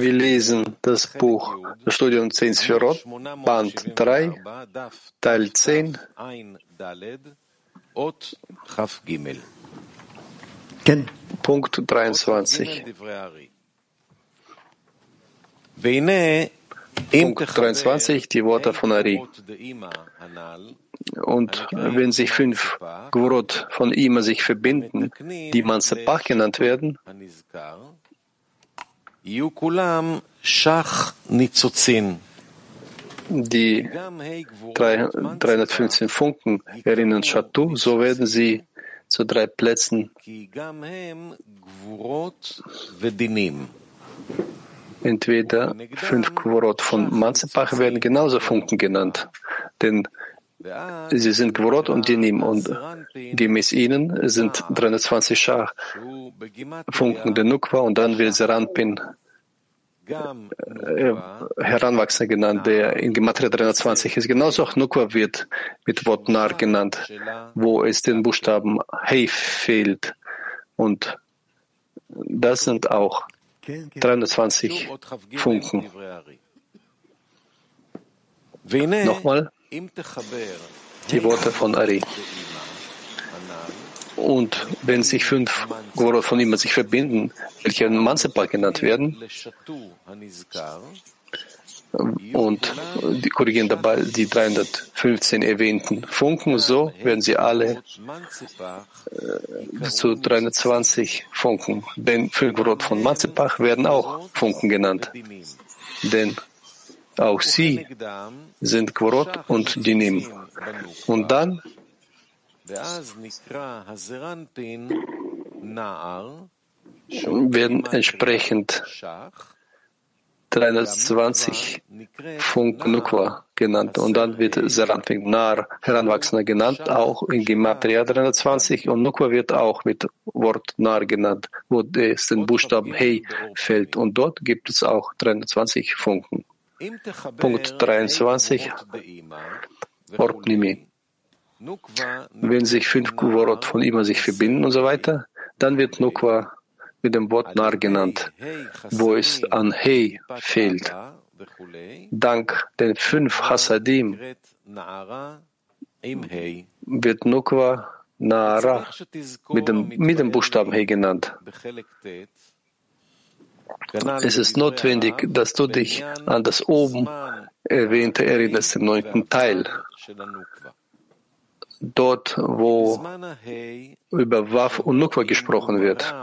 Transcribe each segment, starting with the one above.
Wir lesen das Buch Studium 10 Sphirot, Band 3, Teil 10. Punkt 23. Punkt 23, die Worte von Ari. Und wenn sich fünf Gvorot von ihm sich verbinden, die Mansepach genannt werden, die 315 Funken erinnern Shatu, so werden sie zu drei Plätzen. Entweder fünf Kvorot von Manzepach werden genauso Funken genannt, denn sie sind Gvorot und Dinim und gemäß ihnen sind 320 Schach Funken der Nukwa und dann wird Seranpin äh, Heranwachsender genannt, der in Gematria 320 ist. Genauso auch Nukwa wird mit Wort Nar genannt, wo es den Buchstaben Hey fehlt. Und das sind auch 320 Funken. Nochmal die Worte von Ari. Und wenn sich fünf Goro von ihm sich verbinden, welche Mansepa genannt werden, und die korrigieren dabei die 315 erwähnten Funken, so werden sie alle äh, zu 320 Funken. Denn Völkerrot von Matzepach werden auch Funken genannt. Denn auch sie sind Gvorot und Dinim. Und dann werden entsprechend 320 Funk Nukwa genannt. Und dann wird Seranfing Nar Heranwachsender genannt, auch in Gematria 320. Und Nukwa wird auch mit Wort Nar genannt, wo es den Buchstaben Hey fällt. Und dort gibt es auch 320 Funken. Punkt 23. Ortnimi. Wenn sich fünf Kuvorot von immer sich verbinden und so weiter, dann wird Nukwa mit dem Wort Nar genannt, wo es an Hey fehlt. Dank den fünf Hasadim wird Nukwa Nara mit dem, mit dem Buchstaben Hey genannt. Es ist notwendig, dass du dich an das oben erwähnte erinnerst im neunten Teil. Dort, wo über Waf und Nukwa gesprochen wird.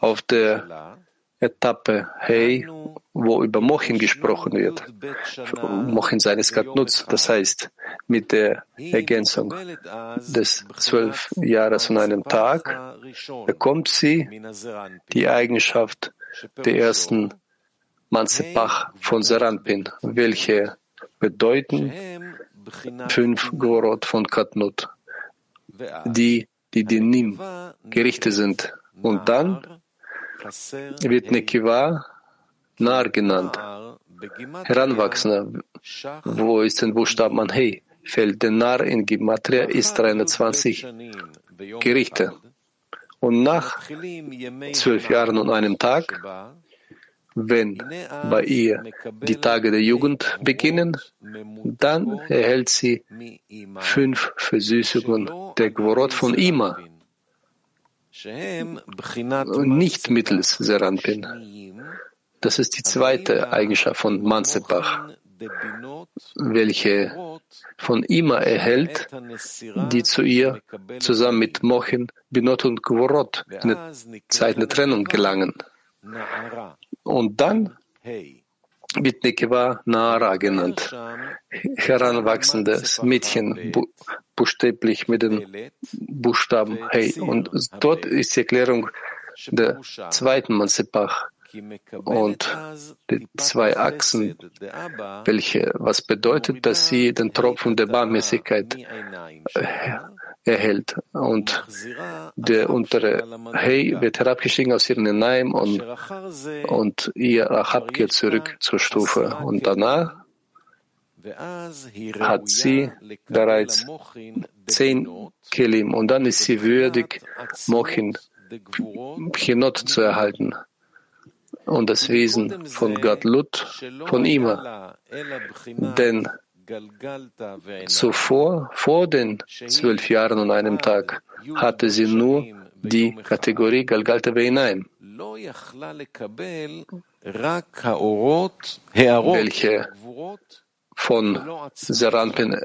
Auf der Etappe Hey, wo über Mochin gesprochen wird, Mochin seines Katnutz, das heißt mit der Ergänzung des zwölf Jahres von einem Tag, bekommt sie die Eigenschaft der ersten Mansepach von Seranpin, welche bedeuten fünf Gorot von Katnut, die die Dinim Gerichte sind. Und dann wird Nekiva Nar genannt, Heranwachsender, wo ist den Buchstaben an Hey? Fällt der Nar in Gematria ist 320 Gerichte. Und nach zwölf Jahren und einem Tag wenn bei ihr die Tage der Jugend beginnen, dann erhält sie fünf Versüßungen der Gvorot von Ima, nicht mittels Seranpin. Das ist die zweite Eigenschaft von Mansepach, welche von Ima erhält, die zu ihr zusammen mit Mochin, Binot und Gvorot in der Zeit der Trennung gelangen. Und dann wird Nekewa Nara genannt, heranwachsendes Mädchen, bu buchstäblich mit dem Buchstaben Hey. Und dort ist die Erklärung der zweiten Mansepach und die zwei Achsen, welche, was bedeutet, dass sie den Tropfen der Barmäßigkeit erhält. Und der untere Hey wird herabgestiegen aus ihren Naim und, und ihr Achab geht zurück zur Stufe. Und danach hat sie bereits zehn Kelim und dann ist sie würdig, Mochin, Pchinot zu erhalten und das Wesen von Gadlut von Ima. Denn zuvor, vor den zwölf Jahren und einem Tag, hatte sie nur die Kategorie Galgalta Beinaim, welche von Seranpin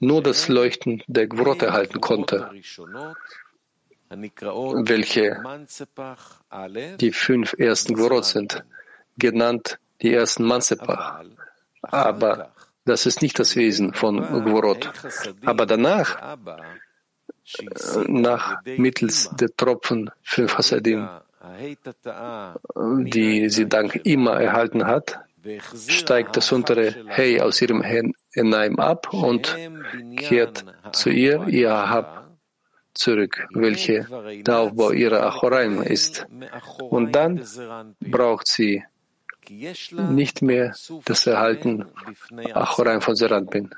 nur das Leuchten der Gvrot erhalten konnte, welche die fünf ersten Gvorot sind, genannt die ersten Mansepach. Aber das ist nicht das Wesen von Gvorot. Aber danach, nach mittels der Tropfen fünf Hasadim, die sie dank immer erhalten hat, steigt das untere Hey aus ihrem Enaim ab und kehrt zu ihr ihr Ahab zurück, welche der Aufbau ihrer Achoraim ist. Und dann braucht sie nicht mehr das Erhalten Achoraim von Seranpin,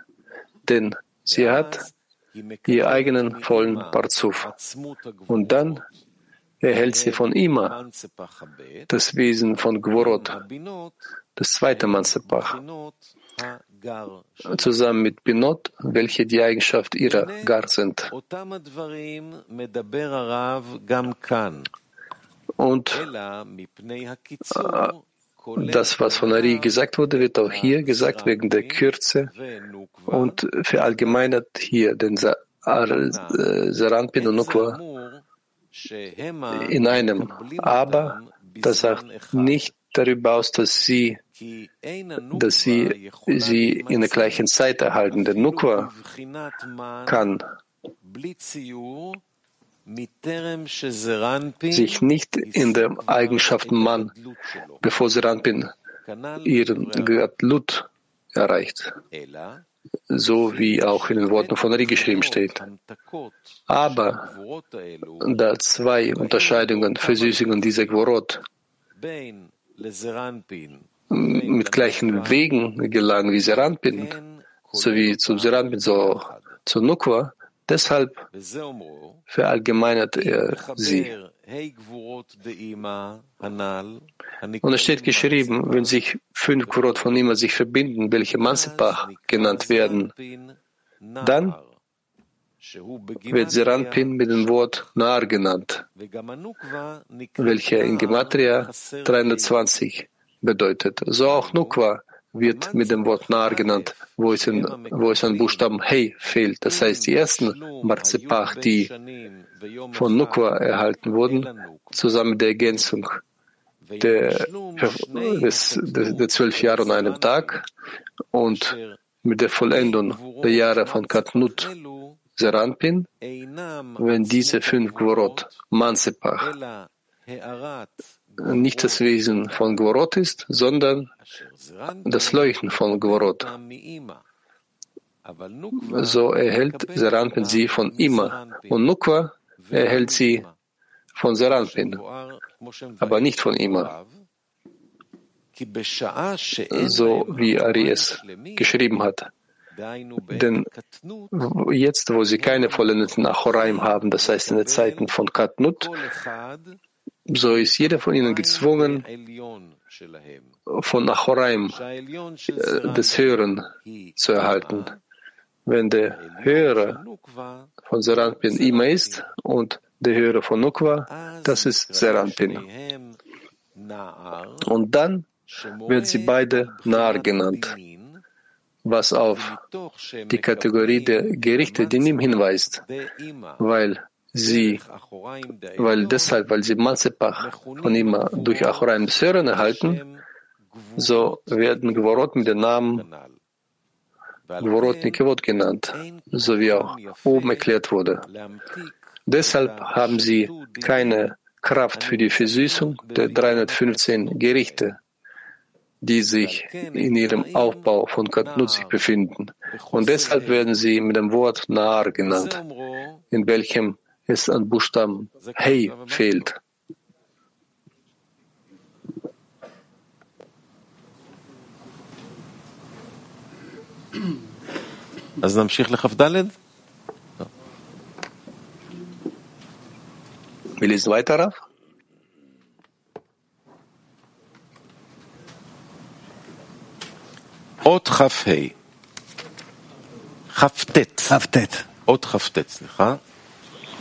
denn sie hat ihr eigenen vollen Parzuf. Und dann erhält sie von Ima das Wesen von Gvorot, das zweite Mansepach, zusammen mit Binot, welche die Eigenschaft ihrer Gar sind. Und das, was von Ari gesagt wurde, wird auch hier gesagt wegen der Kürze und verallgemeinert hier den Saranpin und Nukwa in einem. Aber das sagt nicht darüber aus, dass sie, dass sie sie in der gleichen Zeit erhalten. Der Nukwa kann sich nicht in der Eigenschaft Mann, bevor Seranpin ihren Gatlut erreicht, so wie auch in den Worten von Ari geschrieben steht. Aber da zwei Unterscheidungen, Versüßungen dieser Gvorot mit gleichen Wegen gelangen wie Seranpin, sowie zum Seranpin, so zu Nukwa, deshalb verallgemeinert er sie. Und es steht geschrieben, wenn sich fünf Gvorot von ihm sich verbinden, welche Mansepach genannt werden, dann wird Seranpin mit dem Wort Nar genannt, welcher in Gematria 320 bedeutet. So auch Nukwa wird mit dem Wort Nar genannt, wo es, in, wo es an Buchstaben Hey fehlt. Das heißt, die ersten Marzipach, die von Nukwa erhalten wurden, zusammen mit der Ergänzung der, des, des, der zwölf Jahre und einem Tag und mit der Vollendung der Jahre von Katnut Seranpin, wenn diese fünf Gvorot Mansepach nicht das Wesen von Gvorot ist, sondern das Leuchten von Gvorot. So erhält Seranpin sie von Ima und Nukwa erhält sie von Seranpin, aber nicht von Ima. So wie Ari es geschrieben hat. Denn jetzt, wo sie keine vollendeten Achoraim haben, das heißt in den Zeiten von Katnut, so ist jeder von ihnen gezwungen, von Achoraim äh, des Höheren zu erhalten. Wenn der Höhere von Seranpin Ima ist und der Höhere von Nukwa, das ist Seranpin. Und dann wird sie beide Nar genannt was auf die Kategorie der Gerichte Dinim hinweist, weil sie, weil deshalb, weil sie Mansepach von ihm durch Achoraim Sören erhalten, so werden Gvorot mit dem Namen Gvorot Nikevot genannt, so wie auch oben erklärt wurde. Deshalb haben sie keine Kraft für die Versüßung der 315 Gerichte, die sich in ihrem Aufbau von Katnut sich befinden. Und deshalb werden sie mit dem Wort Naar genannt, in welchem es an Buchstaben Hey fehlt. אז נמשיך לכ"ד? Wir lesen weiter, Rav. אות כ"ה, כ"ט, כ"ט. אות כ"ט, סליחה.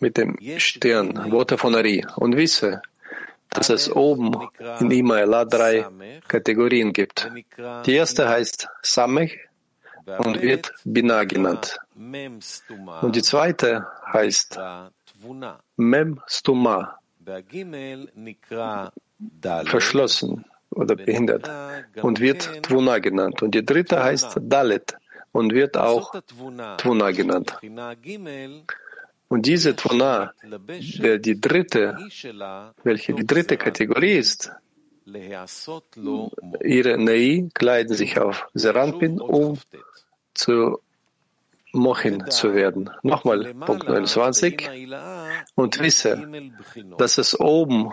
mit dem Stern, Worte von Ari, und wisse, dass es oben in Imaela drei Kategorien gibt. Die erste heißt Samech und wird Bina genannt. Und die zweite heißt Mem Stuma, verschlossen oder behindert. Und wird Tvuna genannt. Und die dritte heißt Dalet und wird auch Tvuna genannt. Und diese Tvuna, der die dritte, welche die dritte Kategorie ist, ihre Nei kleiden sich auf Serampin, um zu Mochin zu werden. Nochmal Punkt 29. Und wisse, dass es oben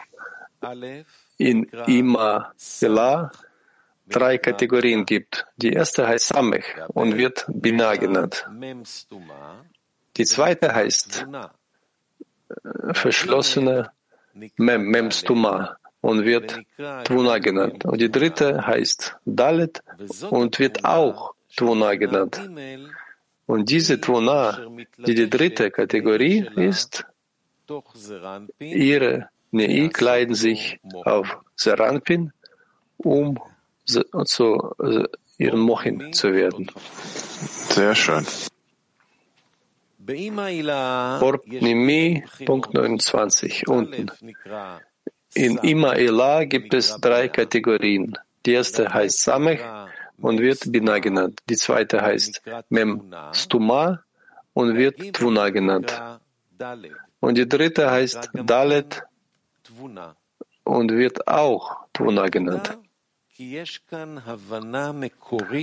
in Ima Ela drei Kategorien gibt. Die erste heißt Samech und wird Bina genannt. Die zweite heißt äh, verschlossene Mem, Memstuma und wird Tvuna genannt. Und die dritte heißt Dalet und wird auch Tvuna genannt. Und diese Tvuna, die die dritte Kategorie ist, ihre Nei kleiden sich auf Serampin, um zu äh, ihrem Mohin zu werden. Sehr schön. Wort Nimi, Punkt 29, unten. In Imaela gibt es drei Kategorien. Die erste heißt Samech und wird Bina genannt. Die zweite heißt Mem Stuma und wird Tvuna genannt. Und die dritte heißt Dalet und wird auch Tvuna genannt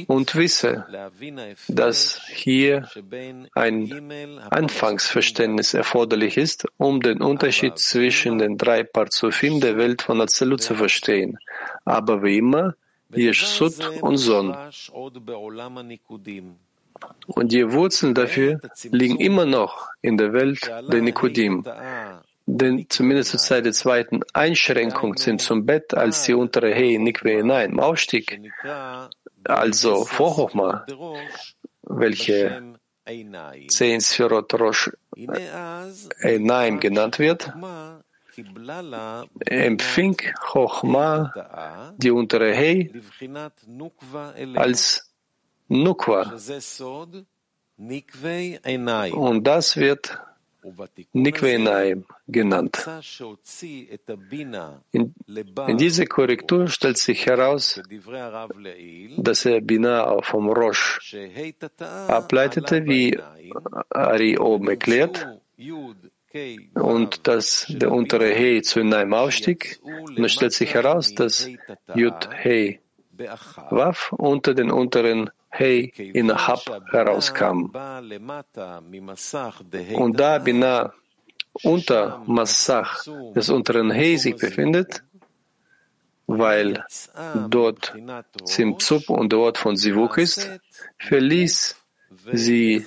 und wisse, dass hier ein Anfangsverständnis erforderlich ist, um den Unterschied zwischen den drei Parzufim der Welt von Azalut zu verstehen. Aber wie immer, Yeshut und Son. Und die Wurzeln dafür liegen immer noch in der Welt der Nikodim, denn zumindest zur Zeit der zweiten Einschränkung sind zum Bett als die untere Hey Nikwe hinein, im Aufstieg, also vor Hochma, welche zehn Sphirot Rosh äh, Einaim genannt wird, empfing Hochma die untere Hey, als Nukwa. Und das wird Nikvenaim genannt. In, in dieser Korrektur stellt sich heraus, dass er Bina vom Rosh ableitete, wie Ari oben erklärt, und dass der untere He zu Naim aufstieg. Und es stellt sich heraus, dass Yud He Waf unter den unteren He in Hab herauskam. Und da Binah unter Massach des unteren He sich befindet, weil dort Zimzup und der Ort von Sivuk ist, verließ sie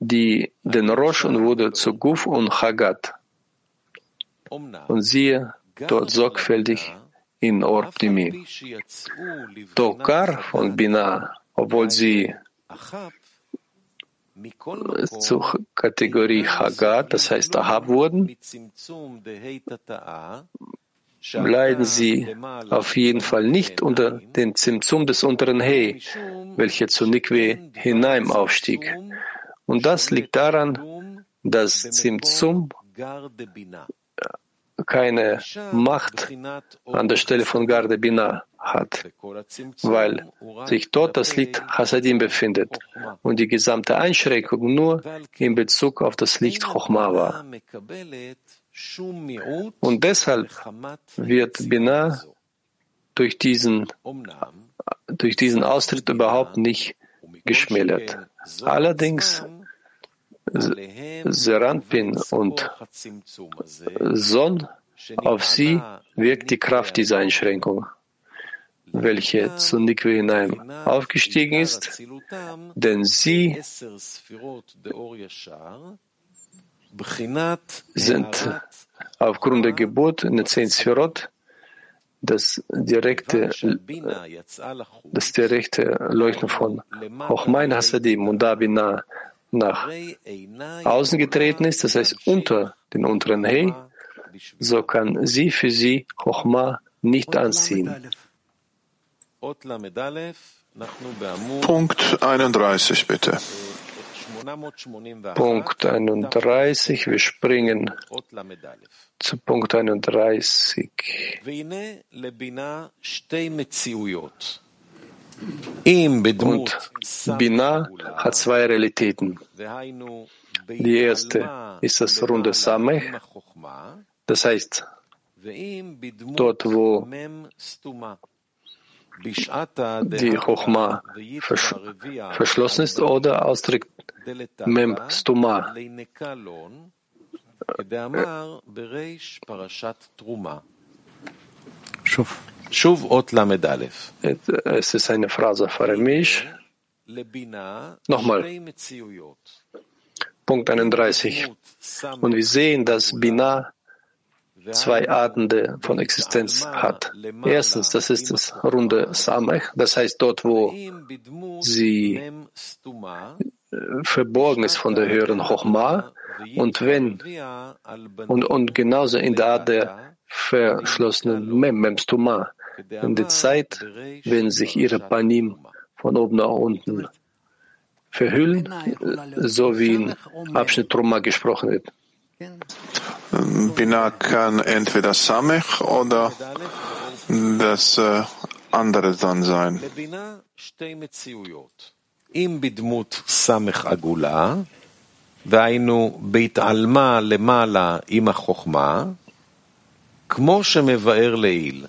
die, den Rosh und wurde zu Guf und Chagat. Und siehe dort sorgfältig in Orpnimi. Gar von Binah, obwohl sie zur Kategorie Chagat, das heißt Ahab wurden, leiden sie auf jeden Fall nicht unter den Zimzum des unteren He, welcher zu Nikwe hinein aufstieg. Und das liegt daran, dass Zimzum keine Macht an der Stelle von Garde Bina hat, weil sich dort das Licht Hasadim befindet und die gesamte Einschränkung nur in Bezug auf das Licht Chochma war. Und deshalb wird Bina durch diesen, durch diesen Austritt überhaupt nicht geschmälert. Allerdings Seranpin und Son, auf sie wirkt die Kraft dieser Einschränkung, welche zu Nikwe hinein aufgestiegen ist, denn sie sind aufgrund der Geburt in den zehn Sphirot das direkte, das direkte Leuchten von Hochmein Hasadim und Dabina nach außen getreten ist, das heißt unter den unteren Hei, so kann sie für sie Chochma nicht anziehen. Punkt 31, bitte. Punkt 31, wir springen zu Punkt 31. Und Bina hat zwei Realitäten. Die erste ist das runde Samech, das heißt, dort, wo die Chochma versch verschlossen ist oder ausdrückt Mem Stuma. Es ist eine Phrase für mich. Nochmal. Punkt 31. Und wir sehen, dass Bina zwei Arten von Existenz hat. Erstens, das ist das runde Samech, das heißt dort, wo sie äh, verborgen ist von der höheren Chochma und wenn und, und genauso in der Art der verschlossenen Mem, Memstuma, in der Zeit, wenn sich ihre Panim von oben nach unten verhüllen, so wie in Abschnitt Truma gesprochen wird. Bina kann entweder Samech oder das äh, andere dann sein. אם בדמות סמך עגולה, והיינו בהתעלמה למעלה עם החוכמה, כמו שמבאר לעיל.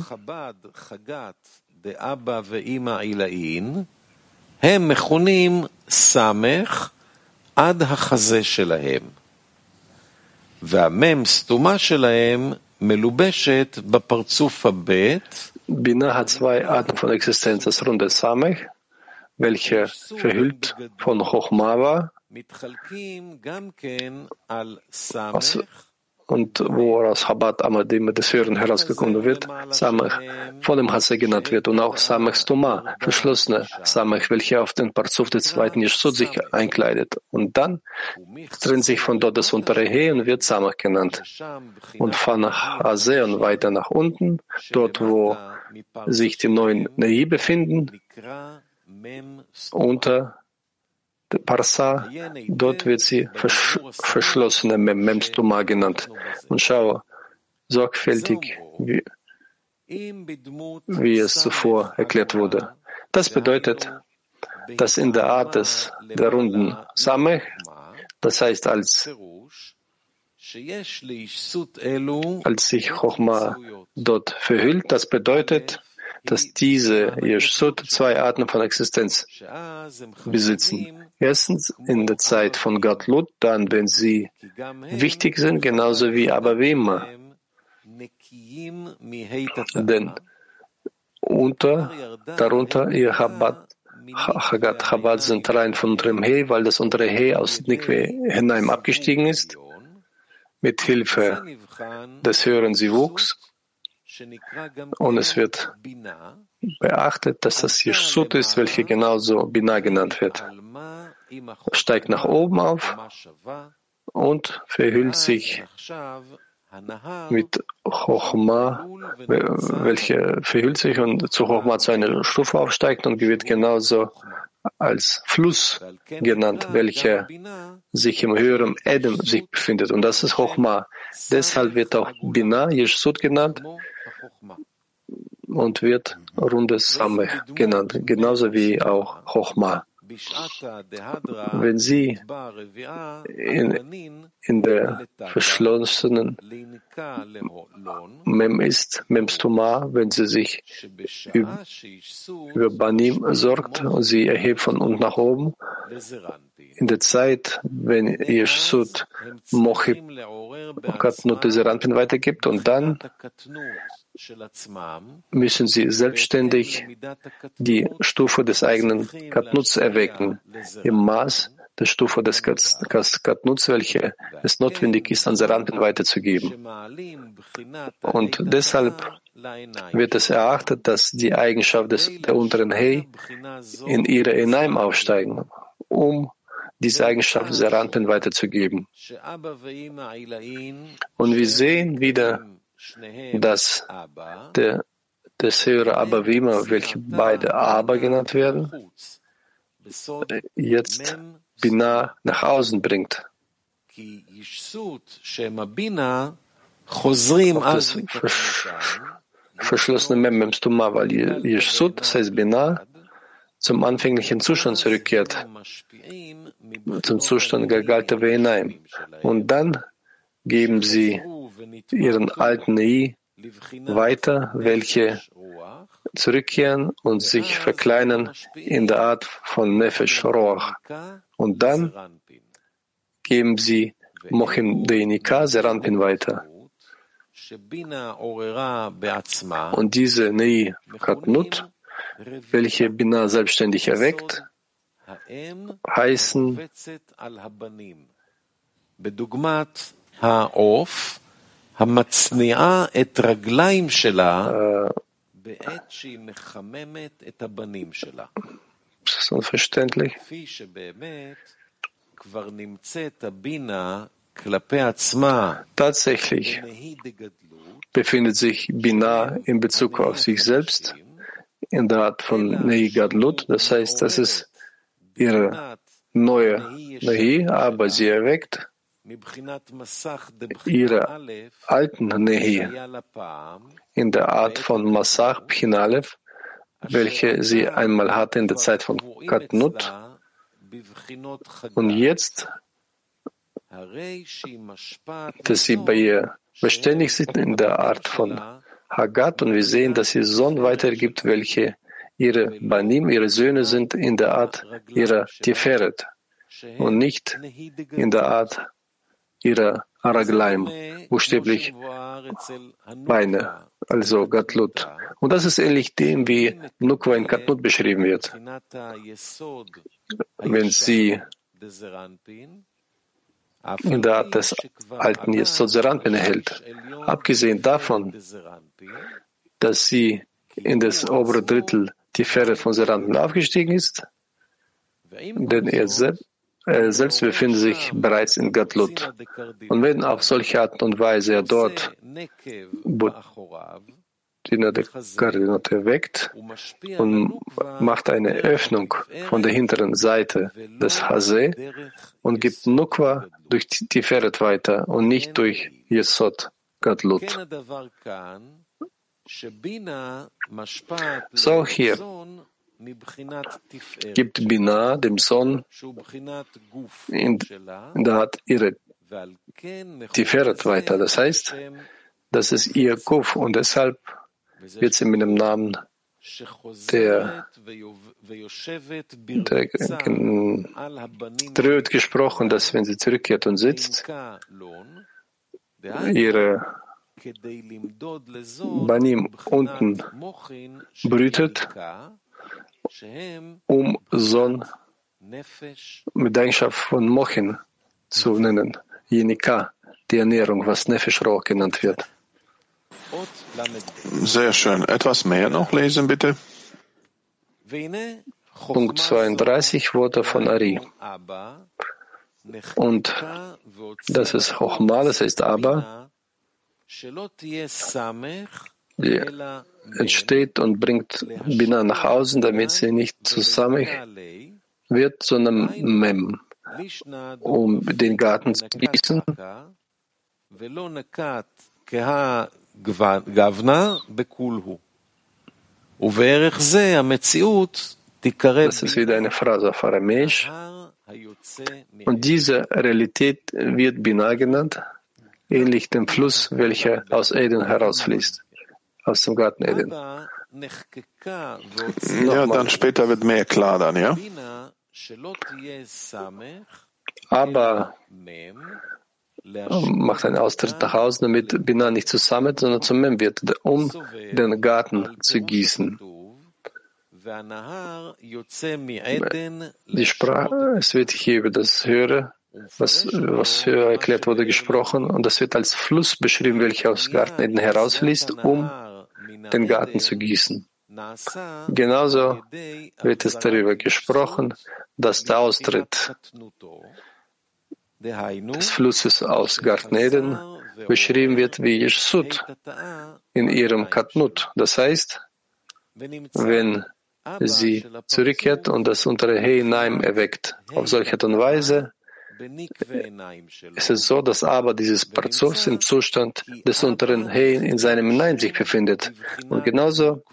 חב"ד, חגת, דאבא ואימא עילאין, הם מכונים סמך עד החזה שלהם. והמם סתומה שלהם מלובשת בפרצוף הבט. Bina hat zwei Arten von Existenz. Das runde Samech, welche verhüllt von Chochma war, und woraus Chabad Amadim des Höheren herausgekommen wird, Samech von dem Hasse genannt wird und auch Samech Stoma, verschlossene Samech, welche auf den Parzuf des zweiten Yeshut sich einkleidet. Und dann trennt sich von dort das untere He und wird Samech genannt. Und von nach Hase und weiter nach unten, dort wo sich die neuen Nei befinden, unter Parsa, dort wird sie versch verschlossene Memstuma genannt. Und schau sorgfältig, wie, wie es zuvor erklärt wurde. Das bedeutet, dass in der Art des, der runden Samech, das heißt als als sich Chochma dort verhüllt, das bedeutet, dass diese Yeshut zwei Arten von Existenz besitzen. Erstens in der Zeit von Gatlut, dann wenn sie wichtig sind, genauso wie immer. Denn unter, darunter ihr Chabad, Chagat Chabad sind rein von unserem He, weil das untere He aus Nikwe hinein abgestiegen ist, mit Hilfe des höheren Sivuks und es wird beachtet, dass das Yeshut ist, welche genauso Bina genannt wird. Steigt nach oben auf und verhüllt sich mit Chochma, welche verhüllt sich und zu Chochma zu einer Stufe aufsteigt und wird genauso als Fluss genannt, welcher sich im höheren Edem sich befindet. Und das ist Chochma. Deshalb wird auch Bina Yeshsud genannt und wird rundes Samech genannt, genauso wie auch Chochma. Wenn sie in, in der verschlossenen Mem ist, Memstuma, wenn sie sich über Banim sorgt und sie erhebt von unten nach oben, in der Zeit, wenn Yeshut Mochib Katnut Seranpin weitergibt und dann müssen sie selbstständig die Stufe des eigenen Katnuts erwecken, im Maß der Stufe des Katnuts, welche es notwendig ist, an Seranten weiterzugeben. Und deshalb wird es erachtet, dass die Eigenschaft des, der unteren Hei in ihre Enaim aufsteigen, um diese Eigenschaft Seranten weiterzugeben. Und wir sehen wieder dass der, das höhere Abavima, welche beide Aber genannt werden, jetzt Bina nach außen bringt. Auf das verschlossene Mem Stuma, weil Yeshut, das heißt Bina, zum anfänglichen Zustand zurückkehrt, zum Zustand Gagalta Veinaim. Und dann geben sie ihren alten I weiter, welche zurückkehren und sich verkleinern in der Art von Nefesh Roach. Und dann geben sie Mochim Deinika Seranpin weiter. Und diese Nei Katnut, welche Bina selbstständig erweckt, heißen das ist unverständlich. Tatsächlich befindet sich Binah in Bezug auf sich selbst in der Art von Nehi Gadlut, das heißt, das ist ihre neue Nehi, aber sie erweckt ihre alten Nehi in der Art von Masach Pchinalev, welche sie einmal hatte in der Zeit von Katnut und jetzt, dass sie bei ihr beständig sind in der Art von Hagat und wir sehen, dass sie Sohn weitergibt, welche ihre Banim, ihre Söhne sind in der Art ihrer Tiferet und nicht in der Art ihrer Araglaim, buchstäblich Beine, also Gatlut. Und das ist ähnlich dem, wie Nukwa in Katnut beschrieben wird. Wenn sie in der Art des alten Yesod Zeranpin erhält, abgesehen davon, dass sie in das obere Drittel die Fähre von Seranpin aufgestiegen ist, denn er selbst selbst befindet sich bereits in Gatlut. Und wenn auf solche Art und Weise er dort die Koordinate weckt und macht eine Öffnung von der hinteren Seite des Hase und gibt Nukwa durch die Feret weiter und nicht durch Yesod Gatlut. So hier gibt Bina dem Sohn in, der Art ihre Tiferet weiter. Das heißt, das ist ihr Kuf und deshalb wird sie mit dem Namen der, der Tröd gesprochen, dass wenn sie zurückkehrt und sitzt, ihre Banim unten brütet um Sohn mit Eigenschaft von Mochin zu nennen, Jenika, die Ernährung, was Nefesh Roh genannt wird. Sehr schön. Etwas mehr noch lesen, bitte. Punkt 32, Worte von Ari. Und das ist Hochmal, das heißt aber, entsteht und bringt Bina nach außen, damit sie nicht zusammen wird einem Mem, um den Garten zu gießen. Das ist wieder eine Phrase auf Aramäisch. Und diese Realität wird Binah genannt, ähnlich dem Fluss, welcher aus Eden herausfließt, aus dem Garten Eden. Ja, dann später wird mehr klar dann, ja? Aber macht einen Austritt nach außen, damit Binah nicht zu Samet, sondern zum Mem wird, um den Garten zu gießen. Die Sprache, es wird hier über das Höhere, was, was höher erklärt wurde, gesprochen, und das wird als Fluss beschrieben, welcher aus Garten Eden herausfließt, um den Garten zu gießen. Genauso wird es darüber gesprochen, dass der Austritt des Flusses aus Garten Eden beschrieben wird wie Yeshsut in ihrem Katnut. Das heißt, wenn sie zurückkehrt und das untere Heinaim erweckt. Auf solche Art und Weise ist es so, dass aber dieses Parzufs im Zustand des unteren He in seinem Nein sich befindet. Und genauso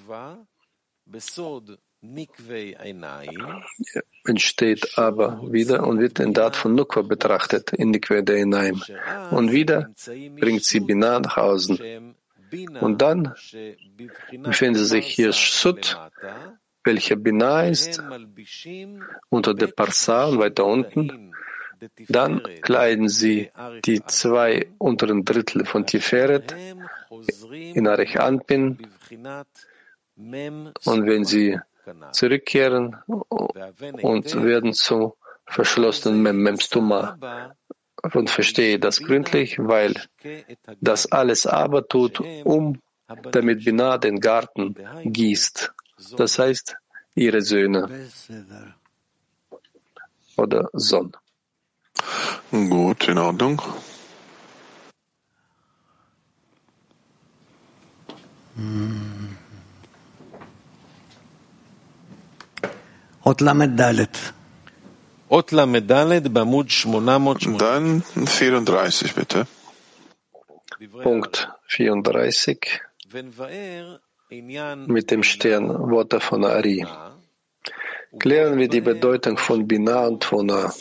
entsteht aber wieder und wird in Dat von Nukwa betrachtet, in Nikwe de Einaim. Und wieder bringt sie Binah nach außen. Und dann befindet sich hier Sut, welcher Binah ist, unter der Parsa und weiter unten. Dann kleiden sie die zwei unteren Drittel von Tiferet in Arich Anpin und wenn sie zurückkehren und werden zum verschlossenen Mem Memstuma und verstehe das gründlich, weil das alles aber tut, um damit Binah den Garten gießt. Das heißt, ihre Söhne oder Sohn. Gut, in Ordnung. Dann 34, bitte. Punkt 34 mit dem Stern Worte von Ari. Klären wir die Bedeutung von Binah und Tvona.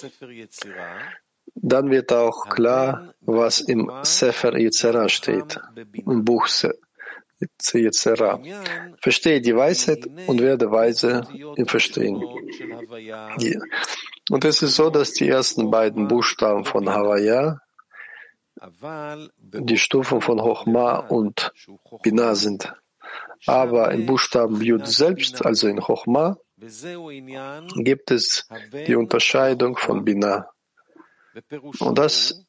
Dann wird auch klar, was im Sefer Yetzera steht, im Buch Yetzera. Verstehe die Weisheit und werde weise im Verstehen. Und es ist so, dass die ersten beiden Buchstaben von Havaya die Stufen von Hochma und Binah sind. Aber im Buchstaben Yud selbst, also in Chochma, gibt es die Unterscheidung von Binah. Und das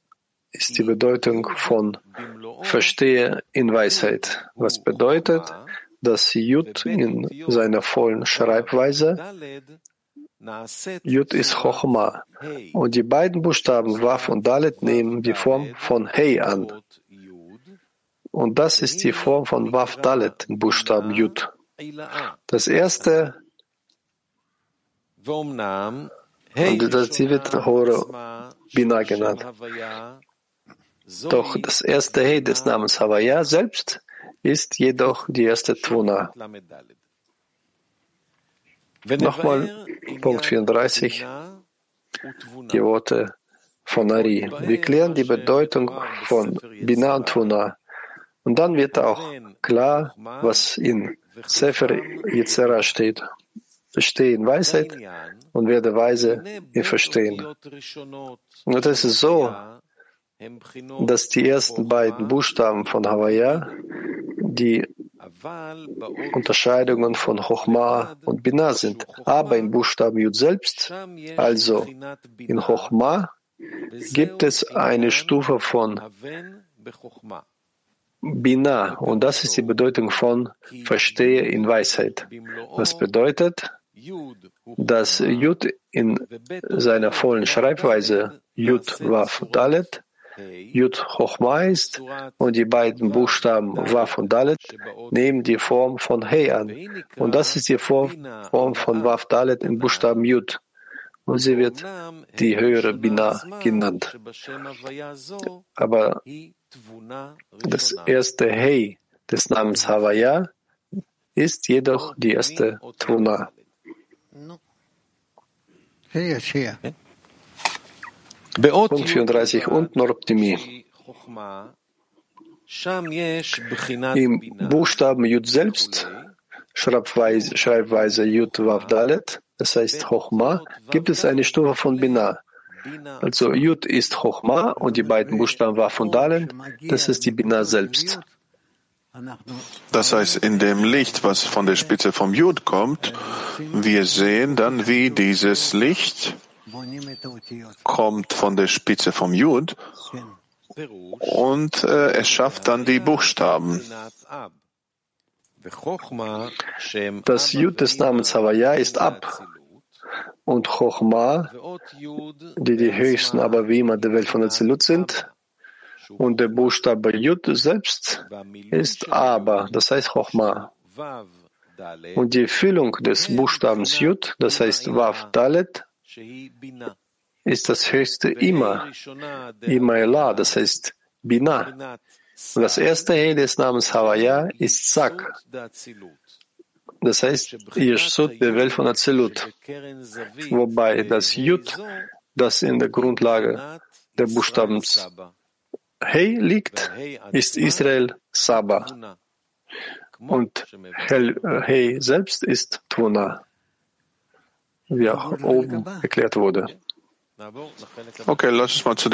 ist die Bedeutung von Verstehe in Weisheit. Was bedeutet, dass Yud in seiner vollen Schreibweise Yud ist Chochma und die beiden Buchstaben Waf und Dalet nehmen die Form von Hey an. Und das ist die Form von Waf Dalet, im Buchstaben Yud. Das erste, und das wird Hore Bina genannt. Doch das erste He des Namens Havaya selbst ist jedoch die erste Tvuna. Nochmal Punkt 34, die Worte von Ari. Wir klären die Bedeutung von Bina und Tvuna. Und dann wird auch klar, was in Sefer Yitzhara steht. Verstehe in Weisheit und werde weise im Verstehen. Und es ist so, dass die ersten beiden Buchstaben von Havaya die Unterscheidungen von Chochma und Binah sind. Aber im Buchstaben Yud selbst, also in Chochma, gibt es eine Stufe von Binah und das ist die Bedeutung von Verstehe in Weisheit. Was bedeutet, dass Yud in seiner vollen Schreibweise Yud Waf Dalet Yud Chochma ist und die beiden Buchstaben Waf und Dalet nehmen die Form von Hey an. Und das ist die Form von Waf Dalet in Buchstaben Yud. und sie wird die höhere Bina genannt. Aber das erste Hey des Namens Havaya ist jedoch die erste Tvuna. Punkt 34 und Norptimi. Im Buchstaben Yud selbst, Schreibweise, Schreibweise Yud Vav Dalet, das heißt Chochma, gibt es eine Stufe von Bina. Also Yud ist Chochma und die beiden Buchstaben Vav und Dalet, das ist die Bina selbst. Das heißt, in dem Licht, was von der Spitze vom Jud kommt, wir sehen dann, wie dieses Licht kommt von der Spitze vom Jud und äh, es schafft dann die Buchstaben. Das Jud des Namens Havaya ist Ab und Chochma, die die höchsten Abavima der Welt von der Zilut sind, und der Buchstabe Yud selbst ist Aber, das heißt Chochma. Und die Füllung des Buchstabens Yud, das heißt Vav Dalet, ist das höchste Ima, Ima Elah, das heißt Bina. Und das erste He des Namens Havaya ist Sak, das heißt Yeshut, der Welt von Azilut, wobei das Yud, das in der Grundlage der Buchstaben Hey liegt, ist Israel Saba. Und Hey selbst ist Tuna, wie auch oben erklärt wurde. Okay, lass uns mal zu